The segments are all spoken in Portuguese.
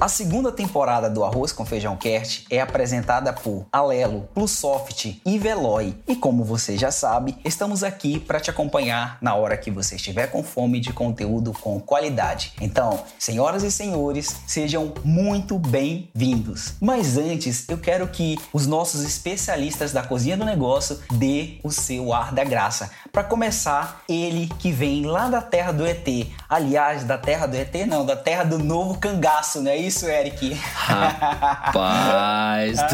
A segunda temporada do Arroz com Feijão Cast é apresentada por Alelo, Plusoft e Veloy. E como você já sabe, estamos aqui para te acompanhar na hora que você estiver com fome de conteúdo com qualidade. Então, senhoras e senhores, sejam muito bem-vindos. Mas antes, eu quero que os nossos especialistas da cozinha do negócio dê o seu ar da graça. Para começar, ele que vem lá da terra do ET. Aliás, da terra do ET não, da terra do novo cangaço, não é isso, Eric? Rapaz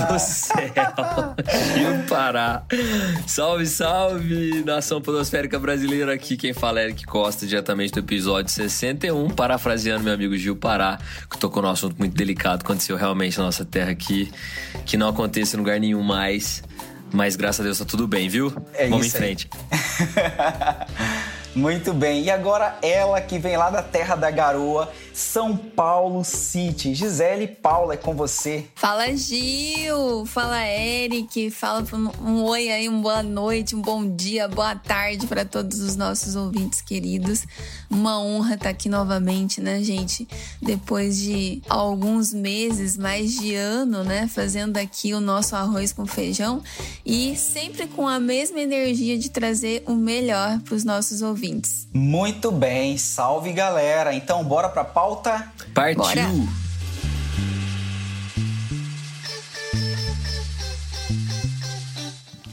do céu! Rio Pará! Salve, salve, nação podosférica brasileira! Aqui quem fala é Eric Costa, diretamente do episódio 61, parafraseando meu amigo Gil Pará, que tocou num assunto muito delicado, aconteceu realmente na nossa terra aqui, que não acontece em lugar nenhum mais. Mas graças a Deus tá tudo bem, viu? É Vamos em isso aí. frente. Muito bem, e agora ela que vem lá da terra da garoa, São Paulo City. Gisele Paula é com você. Fala Gil, fala Eric, fala um, um oi aí, uma boa noite, um bom dia, boa tarde para todos os nossos ouvintes queridos. Uma honra estar aqui novamente, né, gente? Depois de alguns meses, mais de ano, né, fazendo aqui o nosso arroz com feijão e sempre com a mesma energia de trazer o melhor para os nossos ouvintes. Muito bem, salve galera. Então bora pra pauta? Partiu! Bora.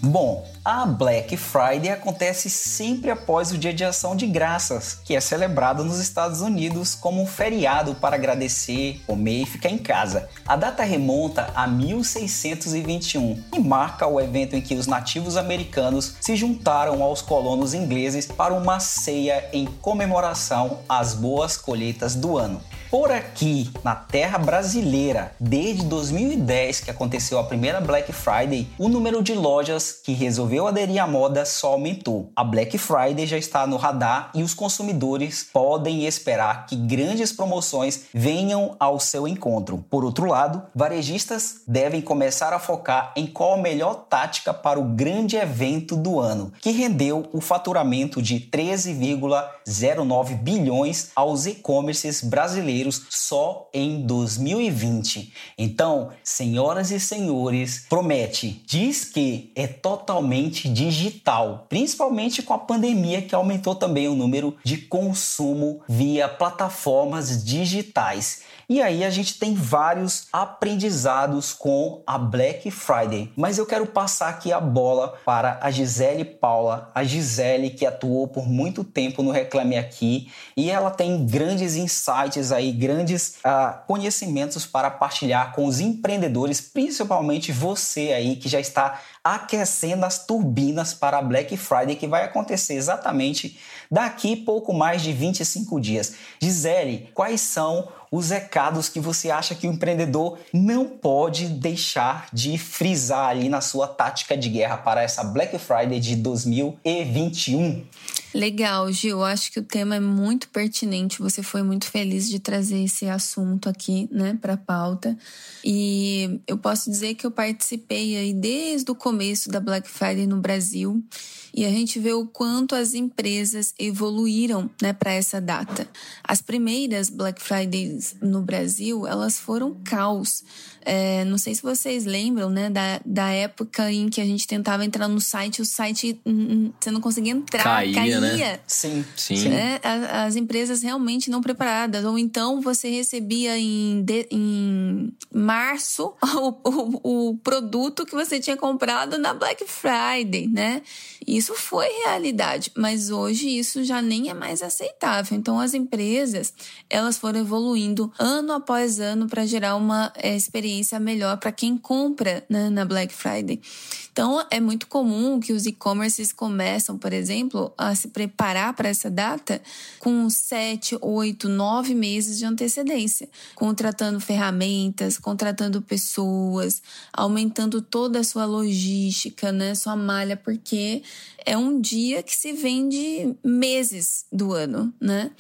Bom, a Black Friday acontece sempre após o Dia de Ação de Graças, que é celebrado nos Estados Unidos como um feriado para agradecer, comer e ficar em casa. A data remonta a 1621 e marca o evento em que os nativos americanos se juntaram aos colonos ingleses para uma ceia em comemoração às boas colheitas do ano. Por aqui, na terra brasileira, desde 2010 que aconteceu a primeira Black Friday, o número de lojas que resolveu aderir à moda só aumentou. A Black Friday já está no radar e os consumidores podem esperar que grandes promoções venham ao seu encontro. Por outro lado, varejistas devem começar a focar em qual a melhor tática para o grande evento do ano, que rendeu o faturamento de 13,09 bilhões aos e-commerces brasileiros só em 2020. Então, senhoras e senhores, promete, diz que é totalmente digital, principalmente com a pandemia que aumentou também o número de consumo via plataformas digitais. E aí a gente tem vários aprendizados com a Black Friday. Mas eu quero passar aqui a bola para a Gisele Paula, a Gisele que atuou por muito tempo no Reclame Aqui e ela tem grandes insights aí, grandes ah, conhecimentos para partilhar com os empreendedores, principalmente você aí que já está aquecendo as turbinas para a Black Friday que vai acontecer exatamente daqui pouco mais de 25 dias. Gisele, quais são os recados que você acha que o empreendedor não pode deixar de frisar ali na sua tática de guerra para essa Black Friday de 2021? Legal, Gil. Acho que o tema é muito pertinente. Você foi muito feliz de trazer esse assunto aqui, né, para pauta. E eu posso dizer que eu participei aí desde o começo da Black Friday no Brasil. E a gente vê o quanto as empresas evoluíram, né, para essa data. As primeiras Black Fridays no Brasil, elas foram caos. É, não sei se vocês lembram, né, da, da época em que a gente tentava entrar no site, o site hum, hum, você não conseguia entrar, Caía, caía. né? Sim, Sim. né? As empresas realmente não preparadas. Ou então você recebia em, de- em março o, o- o produto que você tinha comprado na Black Friday, né? Isso foi realidade, mas hoje isso já nem é mais aceitável. Então as empresas elas foram evoluindo ano após ano para gerar uma eh, experiência melhor para quem compra né, na Black Friday. Então é muito comum que os e-commerces começam, por exemplo, a se preparar para essa data com sete, oito, nove meses de antecedência, contratando ferramentas, contratando pessoas, aumentando toda a sua logística, né, sua malha, porque é um dia que se vende meses do ano, né?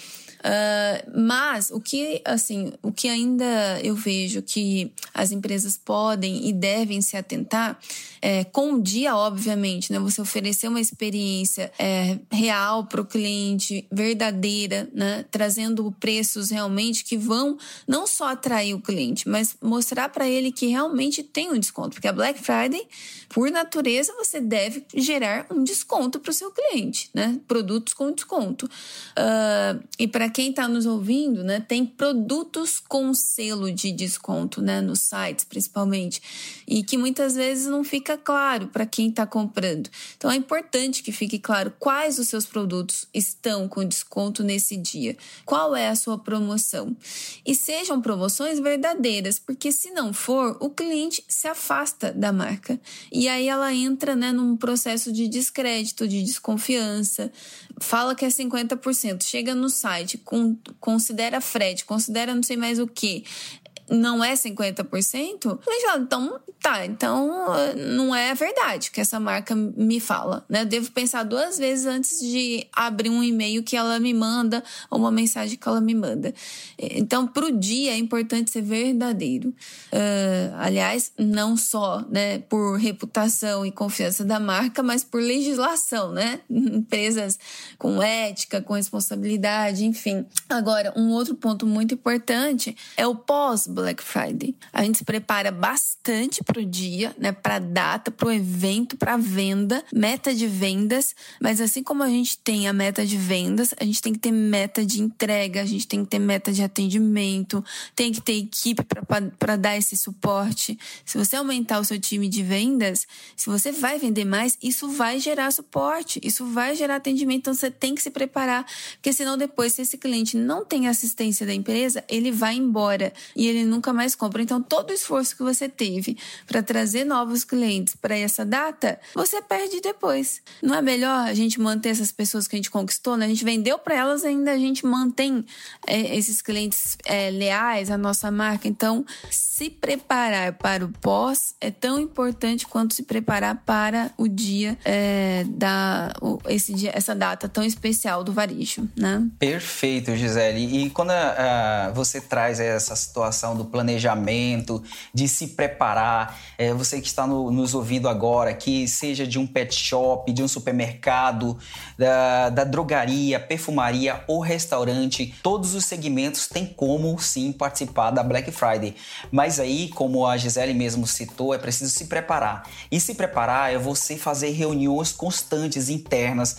Uh, mas o que, assim, o que ainda eu vejo que as empresas podem e devem se atentar é, com o dia, obviamente, né? Você oferecer uma experiência é, real para o cliente, verdadeira, né? Trazendo preços realmente que vão não só atrair o cliente, mas mostrar para ele que realmente tem um desconto. Porque a Black Friday, por natureza, você deve gerar um desconto para o seu cliente, né? Produtos com desconto. Uh, e para quem está nos ouvindo, né, tem produtos com selo de desconto, né, nos sites principalmente, e que muitas vezes não fica claro para quem está comprando. Então é importante que fique claro quais os seus produtos estão com desconto nesse dia, qual é a sua promoção? E sejam promoções verdadeiras, porque se não for, o cliente se afasta da marca. E aí ela entra, né, num processo de descrédito, de desconfiança, fala que é 50%, chega no site, considera frete, considera não sei mais o que, não é 50%, então tá, então não é verdade que essa marca me fala, né? Eu devo pensar duas vezes antes de abrir um e-mail que ela me manda ou uma mensagem que ela me manda. Então, pro dia é importante ser verdadeiro. Uh, aliás, não só, né, por reputação e confiança da marca, mas por legislação, né? Empresas com ética, com responsabilidade, enfim. Agora, um outro ponto muito importante é o pós Black Friday. A gente se prepara bastante para o dia, né, para data, para o evento, para venda, meta de vendas, mas assim como a gente tem a meta de vendas, a gente tem que ter meta de entrega, a gente tem que ter meta de atendimento, tem que ter equipe para dar esse suporte. Se você aumentar o seu time de vendas, se você vai vender mais, isso vai gerar suporte, isso vai gerar atendimento, então você tem que se preparar, porque senão depois se esse cliente não tem assistência da empresa, ele vai embora e ele nunca mais compra. Então, todo o esforço que você teve para trazer novos clientes para essa data, você perde depois. Não é melhor a gente manter essas pessoas que a gente conquistou, né? A gente vendeu para elas, ainda a gente mantém é, esses clientes é, leais à nossa marca. Então, se preparar para o pós é tão importante quanto se preparar para o dia é, da esse dia, essa data tão especial do varejo, né? Perfeito, Gisele. E quando uh, você traz essa situação do planejamento, de se preparar. É, você que está no, nos ouvindo agora, que seja de um pet shop, de um supermercado, da, da drogaria, perfumaria ou restaurante, todos os segmentos têm como sim participar da Black Friday. Mas aí, como a Gisele mesmo citou, é preciso se preparar. E se preparar é você fazer reuniões constantes internas,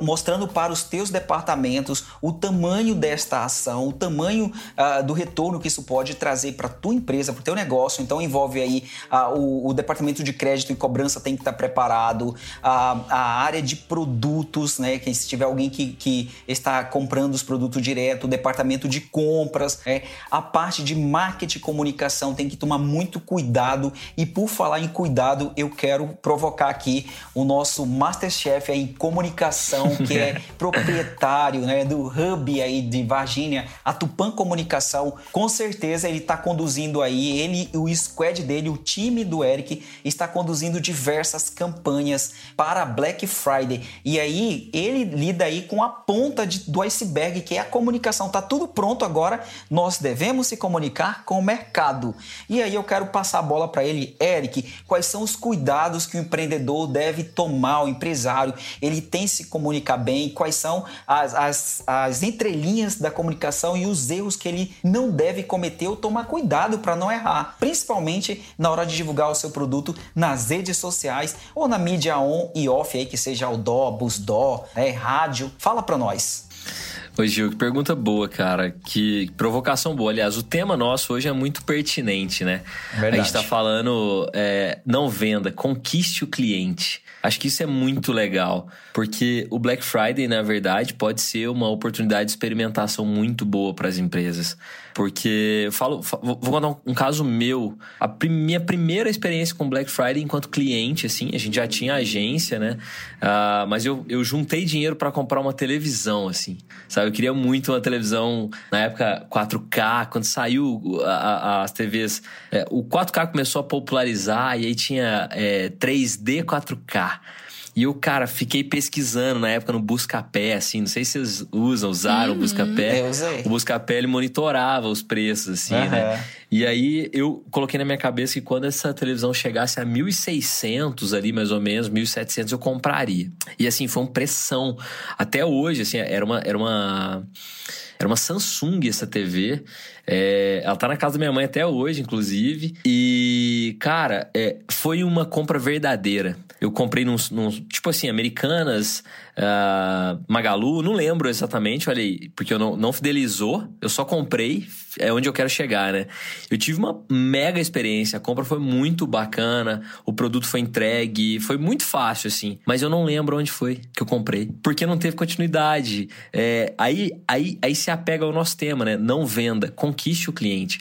mostrando para os teus departamentos o tamanho desta ação, o tamanho uh, do retorno que isso pode trazer para tua empresa, para o teu negócio. Então envolve aí uh, o, o, departamento de crédito e cobrança tem que estar tá preparado, a, a área de produtos, né? Que se tiver alguém que, que está comprando os produtos direto, o departamento de compras, é, a parte de marketing e comunicação tem que tomar muito cuidado. E por falar em cuidado, eu quero provocar aqui o nosso Masterchef em comunicação, que é proprietário né, do hub aí de Varginha, a Tupan Comunicação. Com certeza ele está conduzindo aí, ele o squad dele, o time do Eric, está conduzindo diversas campanhas para Black Friday. E aí ele lida aí com a ponta de, do iceberg, que é a comunicação. Tá tudo pronto agora, nós devemos se comunicar com o mercado. E aí eu quero passar a bola para ele, Eric, quais são os cuidados que o empreendedor deve tomar, o empresário, ele tem se comunicar bem, quais são as, as, as entrelinhas da comunicação e os erros que ele não deve cometer ou tomar cuidado para não errar, principalmente na hora de divulgar o seu produto nas redes sociais ou na mídia on e off aí, que seja o dó, busdó, né, rádio. Fala para nós. Oi, Gil, que pergunta boa, cara. Que provocação boa. Aliás, o tema nosso hoje é muito pertinente, né? Verdade. A gente tá falando é, não venda, conquiste o cliente. Acho que isso é muito legal, porque o Black Friday, na verdade, pode ser uma oportunidade de experimentação muito boa para as empresas. Porque eu falo, vou contar um, caso meu. A minha primeira experiência com Black Friday enquanto cliente, assim, a gente já tinha agência, né? Uh, mas eu, eu juntei dinheiro para comprar uma televisão, assim. Sabe? Eu queria muito uma televisão, na época 4K, quando saiu a, a, as TVs. É, o 4K começou a popularizar e aí tinha é, 3D 4K. E eu, cara, fiquei pesquisando na época no Buscapé, assim, não sei se vocês usam, usaram uhum. o Buscapé. Eu usei. O Buscapé, ele monitorava os preços, assim, uhum. né? E aí eu coloquei na minha cabeça que quando essa televisão chegasse a 1.600 ali, mais ou menos, 1.700, eu compraria. E assim, foi uma pressão. Até hoje, assim, era uma... Era uma era uma Samsung essa TV. É, ela tá na casa da minha mãe até hoje, inclusive. E, cara, é, foi uma compra verdadeira. Eu comprei num, num tipo assim, Americanas, uh, Magalu, não lembro exatamente, olha porque eu não, não fidelizou, eu só comprei, é onde eu quero chegar, né? Eu tive uma mega experiência, a compra foi muito bacana, o produto foi entregue, foi muito fácil, assim, mas eu não lembro onde foi que eu comprei, porque não teve continuidade. É, aí, aí, aí se apega ao nosso tema, né? Não venda, conquiste o cliente.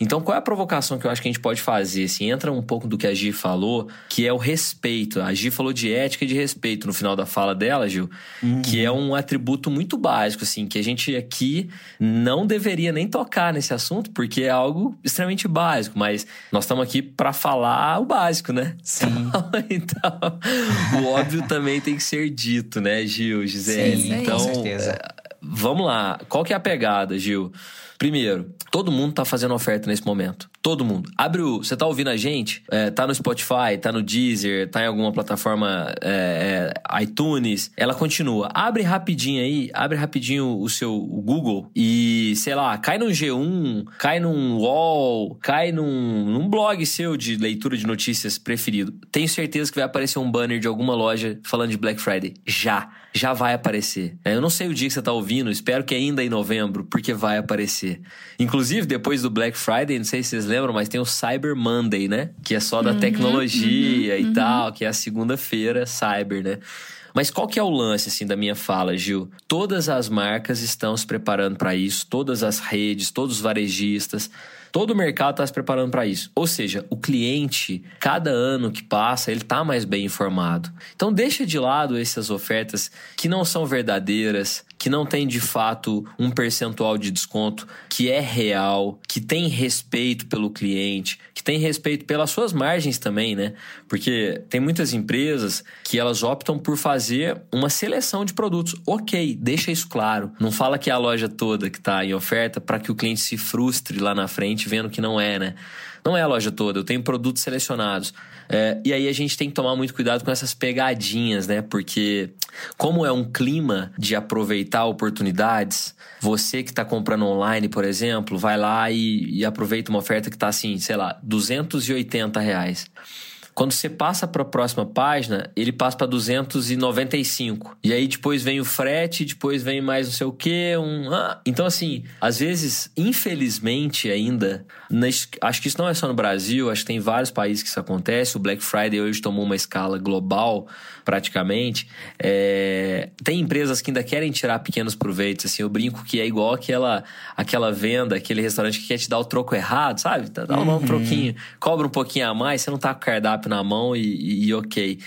Então, qual é a provocação que eu acho que a gente pode fazer? Assim, entra um pouco do que a Gi falou, que é o respeito. A Gi falou de ética e de respeito no final da fala dela, Gil, uhum. que é um atributo muito básico, assim, que a gente aqui não deveria nem tocar nesse assunto, porque é algo extremamente básico, mas nós estamos aqui para falar o básico, né? Sim. Então, o óbvio também tem que ser dito, né, Gil, Gisele? Sim, então, com certeza. É, vamos lá. Qual que é a pegada, Gil? Primeiro, todo mundo tá fazendo oferta nesse momento. Todo mundo. Abre o. Você tá ouvindo a gente? É, tá no Spotify, tá no Deezer, tá em alguma plataforma é, é, iTunes. Ela continua. Abre rapidinho aí, abre rapidinho o seu o Google e, sei lá, cai num G1, cai num Wall, cai num, num blog seu de leitura de notícias preferido. Tenho certeza que vai aparecer um banner de alguma loja falando de Black Friday. Já. Já vai aparecer. É, eu não sei o dia que você tá ouvindo, espero que ainda em novembro, porque vai aparecer acontecer. Inclusive, depois do Black Friday, não sei se vocês lembram, mas tem o Cyber Monday, né? Que é só da uhum, tecnologia uhum, e uhum. tal, que é a segunda-feira, Cyber, né? Mas qual que é o lance assim da minha fala, Gil? Todas as marcas estão se preparando para isso, todas as redes, todos os varejistas, Todo o mercado está se preparando para isso. Ou seja, o cliente, cada ano que passa, ele está mais bem informado. Então deixa de lado essas ofertas que não são verdadeiras, que não tem de fato um percentual de desconto que é real, que tem respeito pelo cliente, que tem respeito pelas suas margens também, né? Porque tem muitas empresas que elas optam por fazer uma seleção de produtos. Ok, deixa isso claro. Não fala que é a loja toda que está em oferta para que o cliente se frustre lá na frente vendo que não é, né? Não é a loja toda, eu tenho produtos selecionados. É, e aí a gente tem que tomar muito cuidado com essas pegadinhas, né? Porque, como é um clima de aproveitar oportunidades, você que está comprando online, por exemplo, vai lá e, e aproveita uma oferta que está assim, sei lá, 280 reais. Quando você passa para a próxima página, ele passa para 295. E aí depois vem o frete, depois vem mais não sei o quê. Um... Ah. Então, assim, às vezes, infelizmente ainda, acho que isso não é só no Brasil, acho que tem vários países que isso acontece. O Black Friday hoje tomou uma escala global, praticamente. É... Tem empresas que ainda querem tirar pequenos proveitos. Assim, eu brinco que é igual aquela, aquela venda, aquele restaurante que quer te dar o troco errado, sabe? Dá um, uhum. um troquinho, cobra um pouquinho a mais, você não tá com o cardápio cardápio na mão e, e, e ok.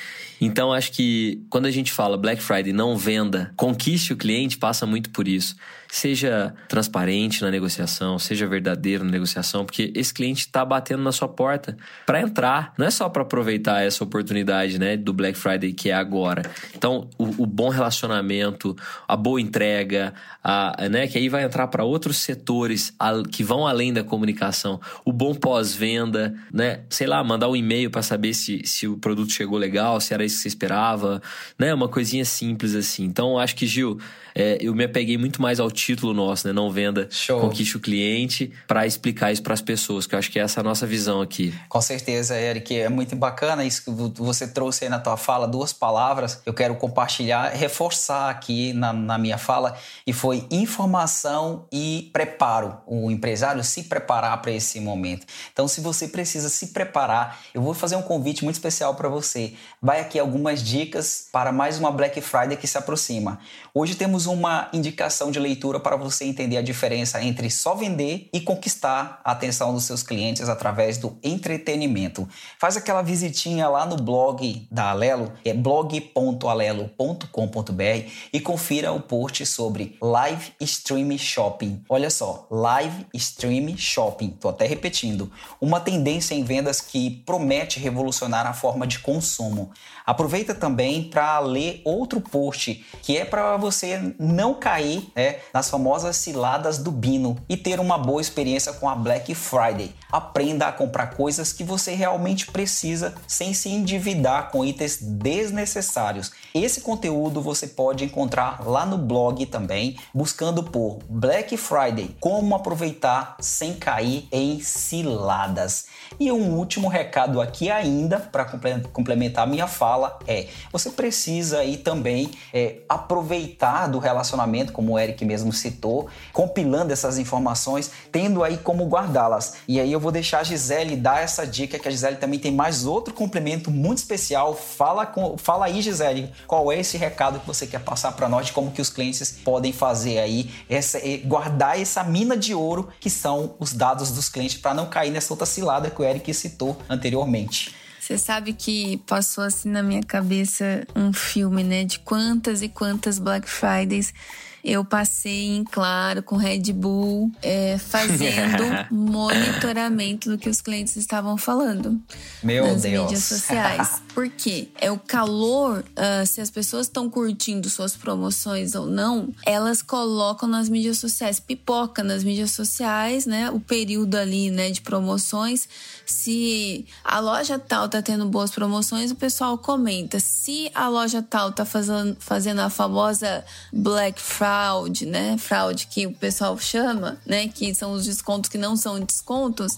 Então acho que quando a gente fala Black Friday não venda, conquiste o cliente, passa muito por isso. Seja transparente na negociação, seja verdadeiro na negociação, porque esse cliente está batendo na sua porta para entrar, não é só para aproveitar essa oportunidade, né, do Black Friday que é agora. Então, o, o bom relacionamento, a boa entrega, a, né, que aí vai entrar para outros setores que vão além da comunicação, o bom pós-venda, né, sei lá, mandar um e-mail para saber se, se o produto chegou legal, se era isso que você esperava, né, uma coisinha simples assim. Então, acho que Gil, é, eu me apeguei muito mais ao título nosso, né? Não venda, Show. conquiste o cliente, para explicar isso para as pessoas, que eu acho que é essa a nossa visão aqui. Com certeza, Eric. É muito bacana isso que você trouxe aí na tua fala, duas palavras eu quero compartilhar, reforçar aqui na, na minha fala, e foi informação e preparo. O empresário se preparar para esse momento. Então, se você precisa se preparar, eu vou fazer um convite muito especial para você. Vai aqui algumas dicas para mais uma Black Friday que se aproxima. Hoje temos uma indicação de leitura para você entender a diferença entre só vender e conquistar a atenção dos seus clientes através do entretenimento. Faz aquela visitinha lá no blog da Alelo, é blog.alelo.com.br e confira o post sobre Live Stream Shopping. Olha só, Live Stream Shopping. Tô até repetindo. Uma tendência em vendas que promete revolucionar a forma de consumo. Aproveita também para ler outro post que é para você não cair né, nas famosas ciladas do Bino e ter uma boa experiência com a Black Friday. Aprenda a comprar coisas que você realmente precisa sem se endividar com itens desnecessários. Esse conteúdo você pode encontrar lá no blog também, buscando por Black Friday, como aproveitar sem cair em ciladas. E um último recado aqui ainda para complementar minha fala é: você precisa aí também é, aproveitar do relacionamento, como o Eric mesmo citou, compilando essas informações, tendo aí como guardá-las. E aí eu vou deixar a Gisele dar essa dica, que a Gisele também tem mais outro complemento muito especial. Fala, com, fala aí, Gisele, qual é esse recado que você quer passar para nós, de como que os clientes podem fazer aí, essa, guardar essa mina de ouro que são os dados dos clientes para não cair nessa outra cilada que o Eric citou anteriormente. Você sabe que passou assim na minha cabeça um filme, né? De quantas e quantas Black Fridays eu passei em claro com Red Bull, é, fazendo monitoramento do que os clientes estavam falando Meu nas Deus. mídias sociais. Por quê? É o calor, uh, se as pessoas estão curtindo suas promoções ou não, elas colocam nas mídias sociais, pipoca nas mídias sociais, né? O período ali, né, de promoções. Se a loja tal tá tendo boas promoções, o pessoal comenta. Se a loja tal tá fazendo, fazendo a famosa Black fraude, né? Fraude que o pessoal chama, né? Que são os descontos que não são descontos.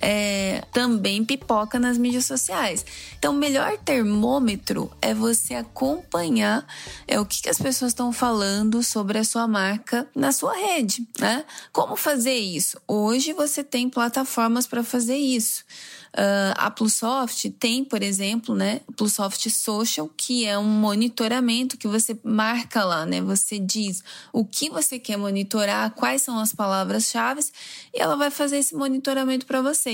É, também pipoca nas mídias sociais. Então, o melhor termômetro é você acompanhar é, o que, que as pessoas estão falando sobre a sua marca na sua rede, né? Como fazer isso? Hoje você tem plataformas para fazer isso. Uh, a Plusoft tem, por exemplo, né, Plusoft Social, que é um monitoramento que você marca lá, né? Você diz o que você quer monitorar, quais são as palavras-chave, e ela vai fazer esse monitoramento para você.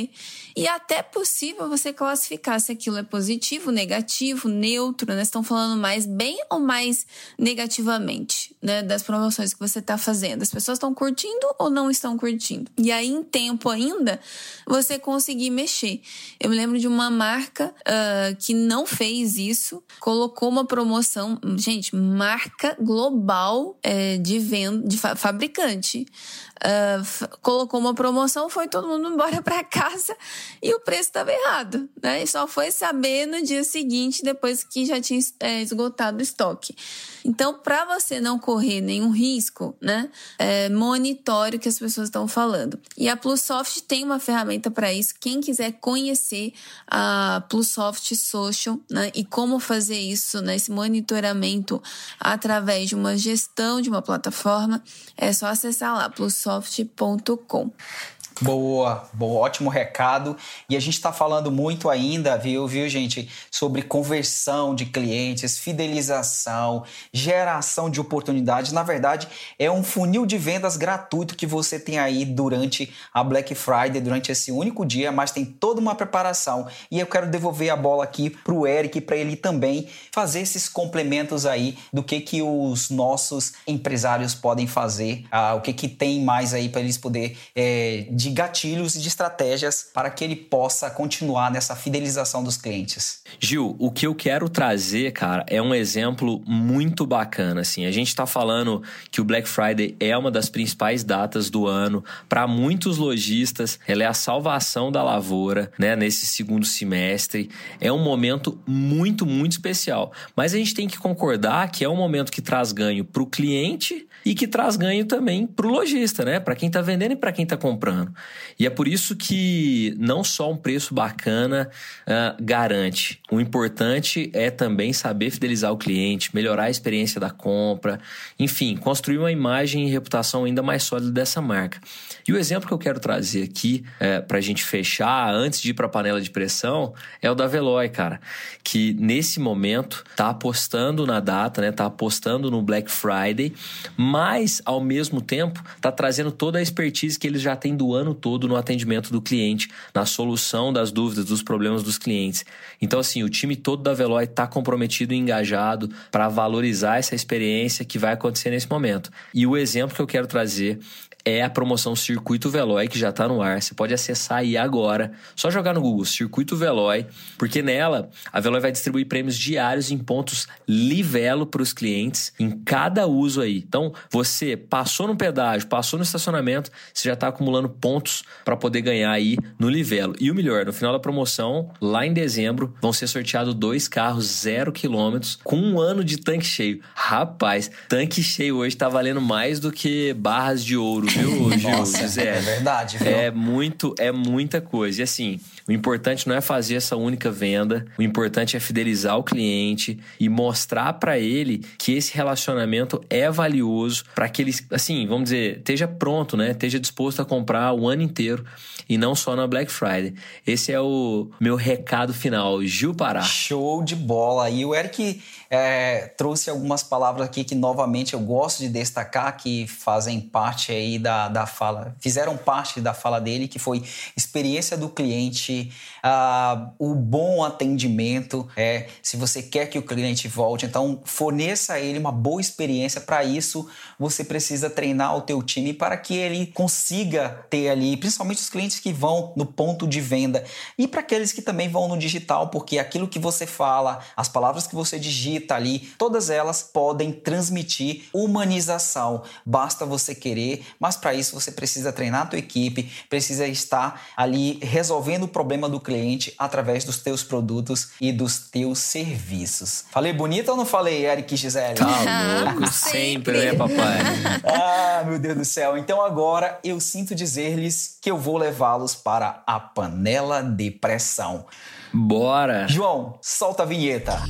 E até possível você classificar se aquilo é positivo, negativo, neutro, né? Estão falando mais bem ou mais negativamente, né? Das promoções que você está fazendo. As pessoas estão curtindo ou não estão curtindo. E aí, em tempo ainda, você conseguir mexer. Eu me lembro de uma marca uh, que não fez isso, colocou uma promoção, gente, marca global é, de venda, de fa fabricante. Uh, colocou uma promoção, foi todo mundo embora para casa e o preço estava errado, né? E só foi saber no dia seguinte, depois que já tinha é, esgotado o estoque. Então, para você não correr nenhum risco, né? É, monitore o que as pessoas estão falando. E a Plusoft tem uma ferramenta para isso. Quem quiser conhecer a Plusoft Social né? e como fazer isso, né? esse monitoramento através de uma gestão de uma plataforma, é só acessar lá, plusoft.com. Boa, boa, ótimo recado. E a gente está falando muito ainda, viu, viu, gente, sobre conversão de clientes, fidelização, geração de oportunidades. Na verdade, é um funil de vendas gratuito que você tem aí durante a Black Friday, durante esse único dia, mas tem toda uma preparação. E eu quero devolver a bola aqui para o Eric, para ele também fazer esses complementos aí do que que os nossos empresários podem fazer, ah, o que que tem mais aí para eles poder é, de gatilhos e de estratégias para que ele possa continuar nessa fidelização dos clientes. Gil, o que eu quero trazer, cara, é um exemplo muito bacana. Assim, a gente está falando que o Black Friday é uma das principais datas do ano para muitos lojistas. Ela é a salvação da lavoura, né? Nesse segundo semestre é um momento muito, muito especial. Mas a gente tem que concordar que é um momento que traz ganho para o cliente e que traz ganho também para o lojista, né? Para quem está vendendo e para quem está comprando. E é por isso que não só um preço bacana uh, garante. O importante é também saber fidelizar o cliente, melhorar a experiência da compra, enfim, construir uma imagem e reputação ainda mais sólida dessa marca. E o exemplo que eu quero trazer aqui é, para a gente fechar, antes de ir para a panela de pressão, é o da Veloy, cara, que nesse momento está apostando na data, né? Tá apostando no Black Friday, mas ao mesmo tempo está trazendo toda a expertise que eles já têm do ano todo no atendimento do cliente, na solução das dúvidas, dos problemas dos clientes. Então, assim, o time todo da Veloy está comprometido e engajado para valorizar essa experiência que vai acontecer nesse momento. E o exemplo que eu quero trazer é a promoção Circuito Veloy, que já está no ar. Você pode acessar aí agora. Só jogar no Google Circuito Veloy, porque nela a Veloy vai distribuir prêmios diários em pontos livelo para os clientes em cada uso aí. Então, você passou no pedágio, passou no estacionamento, você já está acumulando pontos para poder ganhar aí no livelo. E o melhor, no final da promoção, lá em dezembro, vão ser sorteados dois carros zero quilômetros com um ano de tanque cheio. Rapaz, tanque cheio hoje está valendo mais do que barras de ouro viu, Gil? Nossa, é verdade, viu? É muito, é muita coisa. E assim, o importante não é fazer essa única venda, o importante é fidelizar o cliente e mostrar para ele que esse relacionamento é valioso para que ele, assim, vamos dizer, esteja pronto, né? Esteja disposto a comprar o ano inteiro e não só na Black Friday. Esse é o meu recado final. Gil Pará. Show de bola. E o Eric é, trouxe algumas palavras aqui que novamente eu gosto de destacar que fazem parte aí da, da fala, fizeram parte da fala dele, que foi experiência do cliente, uh, o bom atendimento. É, se você quer que o cliente volte, então forneça a ele uma boa experiência. Para isso, você precisa treinar o teu time para que ele consiga ter ali, principalmente os clientes que vão no ponto de venda e para aqueles que também vão no digital, porque aquilo que você fala, as palavras que você digita ali, todas elas podem transmitir humanização. Basta você querer, mas para isso você precisa treinar a tua equipe, precisa estar ali resolvendo o problema do cliente através dos teus produtos e dos teus serviços. Falei bonito ou não falei, Eric Gisele? Tá louco, sempre, né, papai? ah, meu Deus do céu. Então agora eu sinto dizer-lhes que eu vou levá-los para a panela de pressão. Bora! João, solta a vinheta.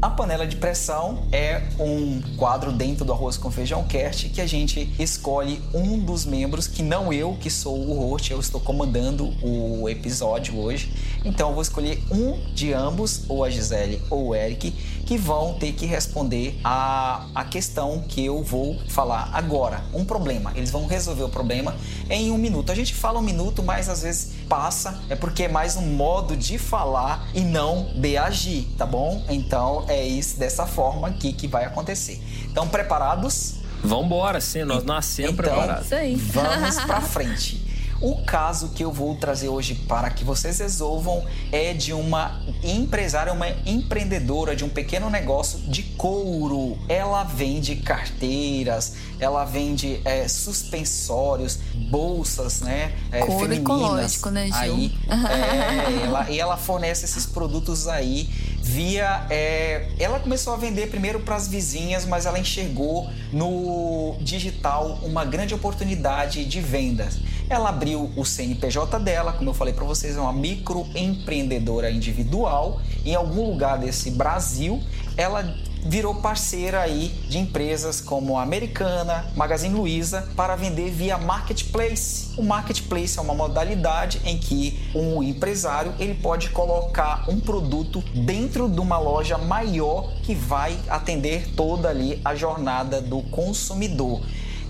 A panela de pressão é um quadro dentro do Arroz com Feijão Cast que a gente escolhe um dos membros, que não eu, que sou o host, eu estou comandando o episódio hoje. Então eu vou escolher um de ambos, ou a Gisele ou o Eric, que vão ter que responder a, a questão que eu vou falar agora. Um problema. Eles vão resolver o problema em um minuto. A gente fala um minuto, mas às vezes passa, é porque é mais um modo de falar e não de agir, tá bom? Então é isso dessa forma aqui que vai acontecer. Então, preparados? Vambora, sim, nós nascemos então, preparados. Isso aí. Vamos pra frente. O caso que eu vou trazer hoje para que vocês resolvam é de uma empresária, uma empreendedora de um pequeno negócio de couro. Ela vende carteiras, ela vende é, suspensórios, bolsas, né? É, couro femininas. ecológico, né, Gil? Aí, é, ela, e ela fornece esses produtos aí via. É, ela começou a vender primeiro para as vizinhas, mas ela enxergou no digital uma grande oportunidade de vendas. Ela abriu o CNPJ dela, como eu falei para vocês, é uma microempreendedora individual em algum lugar desse Brasil. Ela virou parceira aí de empresas como a Americana, Magazine Luiza para vender via marketplace. O marketplace é uma modalidade em que um empresário ele pode colocar um produto dentro de uma loja maior que vai atender toda ali a jornada do consumidor.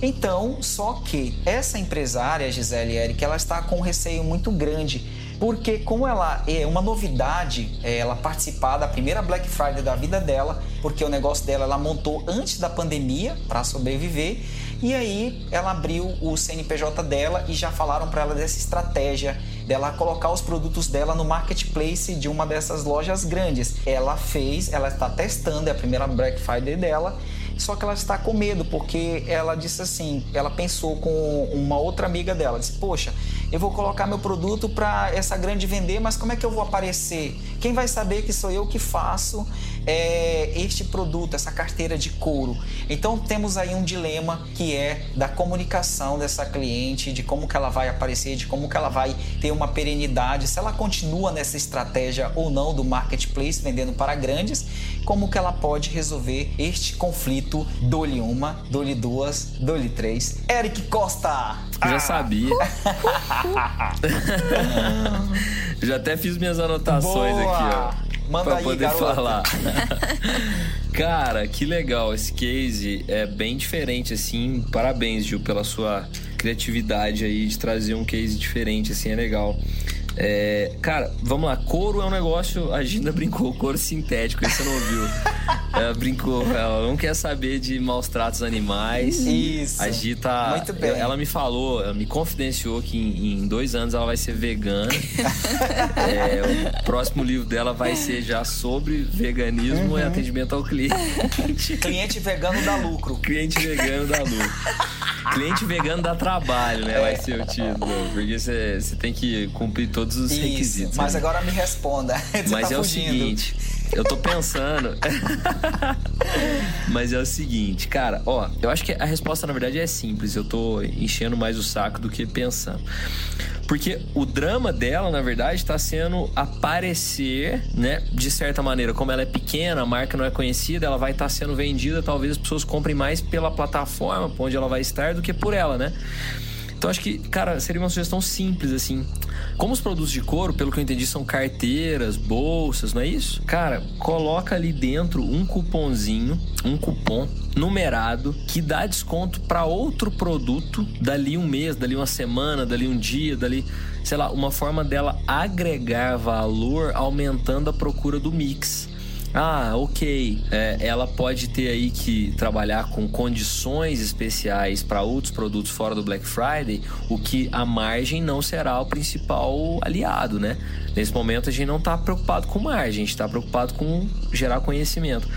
Então, só que essa empresária, Gisele Eric, ela está com um receio muito grande porque como ela é uma novidade, ela participar da primeira Black Friday da vida dela, porque o negócio dela ela montou antes da pandemia para sobreviver, e aí ela abriu o CNPJ dela e já falaram para ela dessa estratégia dela colocar os produtos dela no marketplace de uma dessas lojas grandes. Ela fez, ela está testando, é a primeira Black Friday dela só que ela está com medo porque ela disse assim, ela pensou com uma outra amiga dela, disse: "Poxa, eu vou colocar meu produto para essa grande vender, mas como é que eu vou aparecer? Quem vai saber que sou eu que faço é, este produto, essa carteira de couro. Então temos aí um dilema que é da comunicação dessa cliente, de como que ela vai aparecer, de como que ela vai ter uma perenidade, se ela continua nessa estratégia ou não do marketplace vendendo para grandes, como que ela pode resolver este conflito dole uma, dole duas, dole três. Eric Costa! Já ah. sabia. Já até fiz minhas anotações Boa. aqui, ó. Manda pra aí, poder garoto. falar. Cara, que legal. Esse case é bem diferente, assim. Parabéns, Gil, pela sua criatividade aí de trazer um case diferente, assim, é legal. É, cara, vamos lá. Couro é um negócio. A Ginda brincou, couro sintético, isso você não ouviu. Ela brincou, ela não quer saber de maus tratos animais. Isso. A Gi tá. Muito bem. Ela me falou, ela me confidenciou que em, em dois anos ela vai ser vegana. É, o próximo livro dela vai ser já sobre veganismo Uhum. e atendimento ao cliente. Cliente vegano dá lucro. Cliente vegano dá lucro. Cliente vegano dá trabalho, né? Vai ser o título. Porque você tem que cumprir todos os Isso. requisitos. Mas né? agora me responda. Você Mas tá é o fugindo. seguinte, eu tô pensando. Mas é o seguinte, cara, ó, eu acho que a resposta na verdade é simples. Eu tô enchendo mais o saco do que pensando. Porque o drama dela, na verdade, tá sendo aparecer, né? De certa maneira, como ela é pequena, a marca não é conhecida, ela vai estar sendo vendida, talvez as pessoas comprem mais pela plataforma onde ela vai estar do que por ela, né? Então acho que, cara, seria uma sugestão simples, assim. Como os produtos de couro, pelo que eu entendi, são carteiras, bolsas, não é isso? Cara, coloca ali dentro um cupomzinho, um cupom numerado que dá desconto para outro produto dali um mês, dali uma semana, dali um dia, dali, sei lá, uma forma dela agregar valor aumentando a procura do mix. Ah, ok. É, ela pode ter aí que trabalhar com condições especiais para outros produtos fora do Black Friday, o que a margem não será o principal aliado, né? Nesse momento a gente não está preocupado com margem, a gente está preocupado com gerar conhecimento.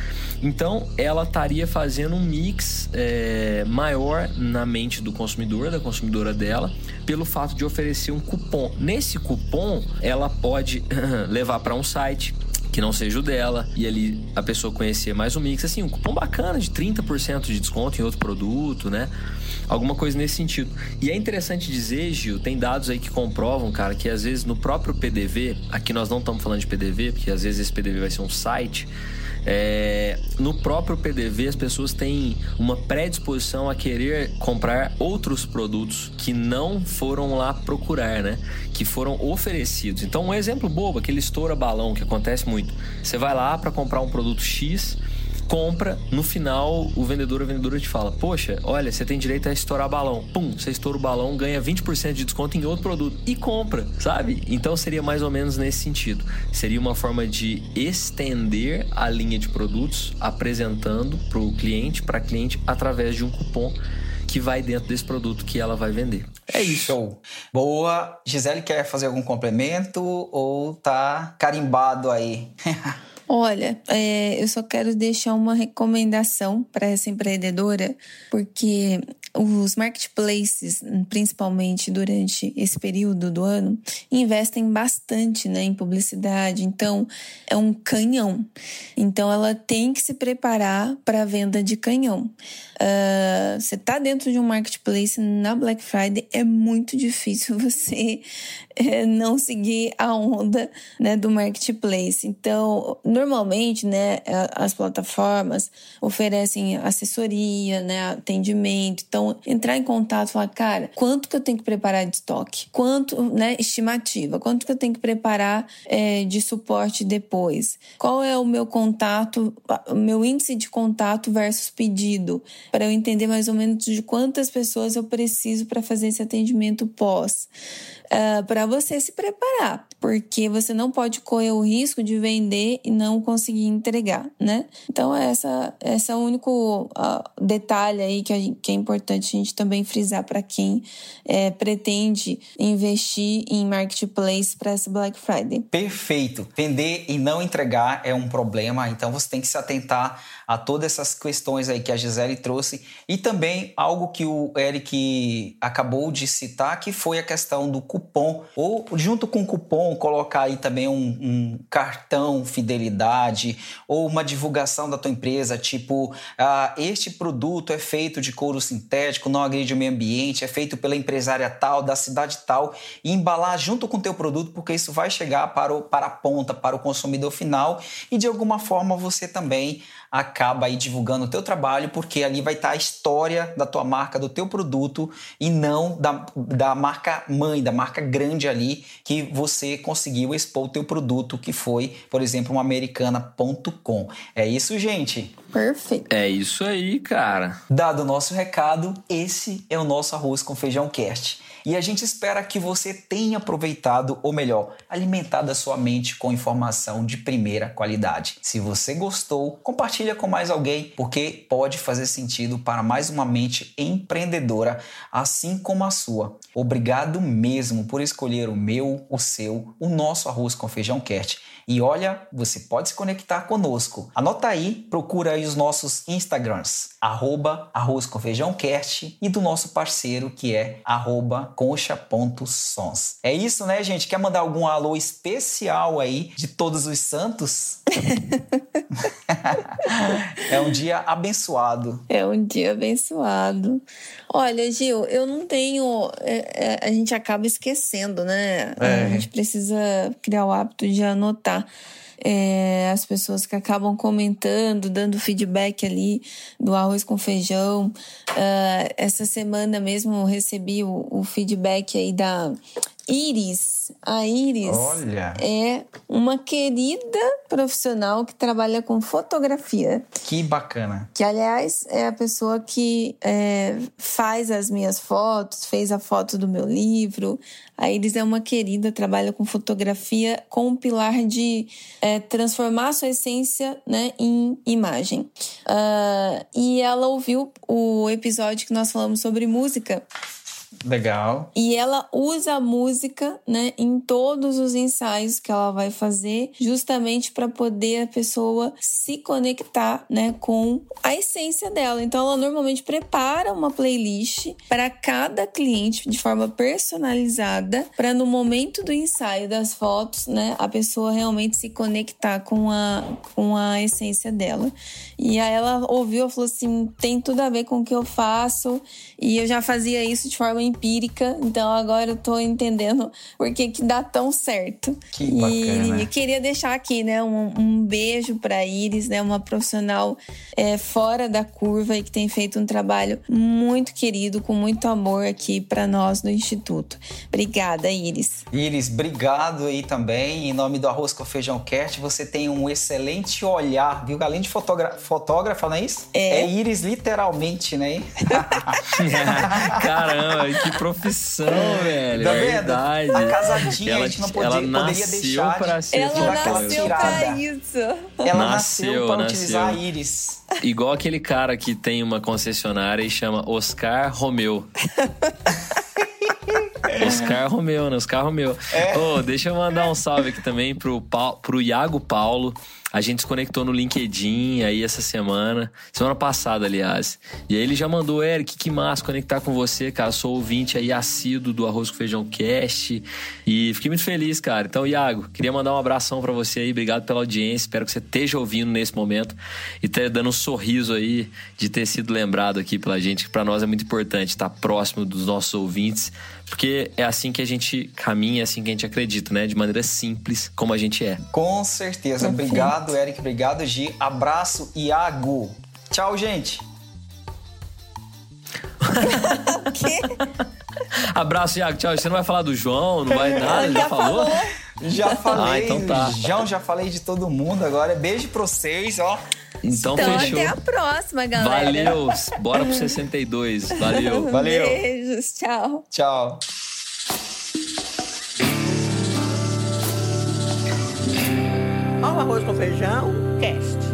Então ela estaria fazendo um mix é, maior na mente do consumidor, da consumidora dela, pelo fato de oferecer um cupom. Nesse cupom, ela pode levar para um site que não seja o dela, e ali a pessoa conhecer mais o mix, assim, um cupom bacana de 30% de desconto em outro produto, né? Alguma coisa nesse sentido. E é interessante dizer, Gil, tem dados aí que comprovam, cara, que às vezes no próprio PDV, aqui nós não estamos falando de PDV, porque às vezes esse PDV vai ser um site, é, no próprio PDV as pessoas têm uma predisposição a querer comprar outros produtos que não foram lá procurar, né? Que foram oferecidos. Então, um exemplo bobo, aquele estoura balão que acontece muito. Você vai lá para comprar um produto X, compra, no final o vendedor ou a vendedora te fala: Poxa, olha, você tem direito a estourar balão. Pum, você estoura o balão, ganha 20% de desconto em outro produto e compra, sabe? Então seria mais ou menos nesse sentido. Seria uma forma de estender a linha de produtos, apresentando para o cliente, para cliente, através de um cupom que vai dentro desse produto que ela vai vender. É isso. Show. Boa. Gisele quer fazer algum complemento ou tá carimbado aí? Olha, é, eu só quero deixar uma recomendação para essa empreendedora, porque os marketplaces, principalmente durante esse período do ano, investem bastante né, em publicidade. Então, é um canhão. Então, ela tem que se preparar para a venda de canhão. Uh, você está dentro de um marketplace na Black Friday, é muito difícil você é, não seguir a onda né, do marketplace. Então, normalmente, né, as plataformas oferecem assessoria, né, atendimento. Então, entrar em contato e falar, cara, quanto que eu tenho que preparar de estoque? Quanto, né, estimativa? Quanto que eu tenho que preparar é, de suporte depois? Qual é o meu contato, o meu índice de contato versus pedido? Para eu entender mais ou menos de quantas pessoas eu preciso para fazer esse atendimento pós. Uh, para você se preparar. porque você não pode correr o risco de vender e não conseguir entregar, né? Então, essa, esse é o único uh, detalhe aí que, a, que é importante a gente também frisar para quem é, pretende investir em marketplace para essa Black Friday. Perfeito. Vender e não entregar é um problema, então você tem que se atentar a todas essas questões aí que a Gisele trouxe. E também algo que o Eric acabou de citar, que foi a questão do cupom, ou junto com o cupom colocar aí também um, um cartão fidelidade ou uma divulgação da tua empresa, tipo, ah, este produto é feito de couro sintético, não agride o meio ambiente, é feito pela empresária tal, da cidade tal, e embalar junto com o teu produto, porque isso vai chegar para, o, para a ponta, para o consumidor final, e de alguma forma você também acaba aí divulgando o teu trabalho, porque ali vai estar a história da tua marca, do teu produto e não da, da marca mãe, da marca grande ali que você conseguiu expor o teu produto, que foi, por exemplo, uma americana.com. É isso, gente? Perfeito. É isso aí, cara. Dado o nosso recado, esse é o nosso arroz com feijão cast. E a gente espera que você tenha aproveitado, ou melhor, alimentado a sua mente com informação de primeira qualidade. Se você gostou, compartilha com mais alguém, porque pode fazer sentido para mais uma mente empreendedora, assim como a sua. Obrigado mesmo por escolher o meu, o seu, o nosso arroz com feijão cast. E olha, você pode se conectar conosco. Anota aí, procura aí os nossos Instagrams, arroba arroz com feijão cast e do nosso parceiro que é arroba concha.sons. É isso, né, gente? Quer mandar algum alô especial aí de todos os santos? é um dia abençoado. É um dia abençoado. Olha, Gil, eu não tenho. É, é, a gente acaba esquecendo, né? É. A gente precisa criar o hábito de anotar. É, as pessoas que acabam comentando, dando feedback ali do arroz com feijão. Uh, essa semana mesmo recebi o, o feedback aí da Iris. A Iris Olha. é uma querida profissional que trabalha com fotografia. Que bacana. Que, aliás, é a pessoa que é, faz as minhas fotos, fez a foto do meu livro. A Iris é uma querida, trabalha com fotografia com o pilar de é, transformar a sua essência né, em imagem. Uh, e ela ouviu o episódio que nós falamos sobre música. Legal. E ela usa a música, né, em todos os ensaios que ela vai fazer, justamente para poder a pessoa se conectar, né, com a essência dela. Então ela normalmente prepara uma playlist para cada cliente de forma personalizada, para no momento do ensaio das fotos, né, a pessoa realmente se conectar com a com a essência dela. E aí ela ouviu, falou assim: "Tem tudo a ver com o que eu faço". E eu já fazia isso de forma empírica, então agora eu tô entendendo por que que dá tão certo. Que bacana. E queria deixar aqui, né, um, um beijo pra Iris, né, uma profissional é, fora da curva e que tem feito um trabalho muito querido, com muito amor aqui para nós no Instituto. Obrigada, Iris. Iris, obrigado aí também. Em nome do Arroz com Feijão Cast, você tem um excelente olhar, viu? Além de fotógrafa, não é isso? É. é Iris, literalmente, né? Caramba, que profissão, velho. Tá é vendo? verdade. A casadinha ela, a gente não podia, ela poderia nasceu deixar pra de, ser Ela nasceu tirada. pra isso. Ela Nasceu, nasceu para nasceu. utilizar a Iris. Igual aquele cara que tem uma concessionária e chama Oscar Romeu. Oscar Romeu, né? Oscar Romeu. É. Ô, deixa eu mandar um salve aqui também pro, pro Iago Paulo. A gente se conectou no LinkedIn aí essa semana, semana passada, aliás. E aí ele já mandou, Eric, que massa conectar com você, cara. Sou ouvinte aí assíduo do Arroz com Feijão Cast. E fiquei muito feliz, cara. Então, Iago, queria mandar um abração pra você aí. Obrigado pela audiência. Espero que você esteja ouvindo nesse momento e esteja dando um sorriso aí de ter sido lembrado aqui pela gente, que pra nós é muito importante estar próximo dos nossos ouvintes. Porque é assim que a gente caminha, é assim que a gente acredita, né? De maneira simples, como a gente é. Com certeza. Perfeito. Obrigado, Eric. Obrigado, Gi. Abraço, Iago. Tchau, gente. O quê? Abraço, Iago. Tchau. Você não vai falar do João? Não vai nada? Ele já Já falou? falou. Já falei, Ah, então tá. João, já falei de todo mundo agora. Beijo pra vocês, ó. Então, Então, fechou. até a próxima, galera. Valeu. Bora pro 62. Valeu. Valeu. Beijos, tchau. Tchau. Ó o arroz com feijão, cast.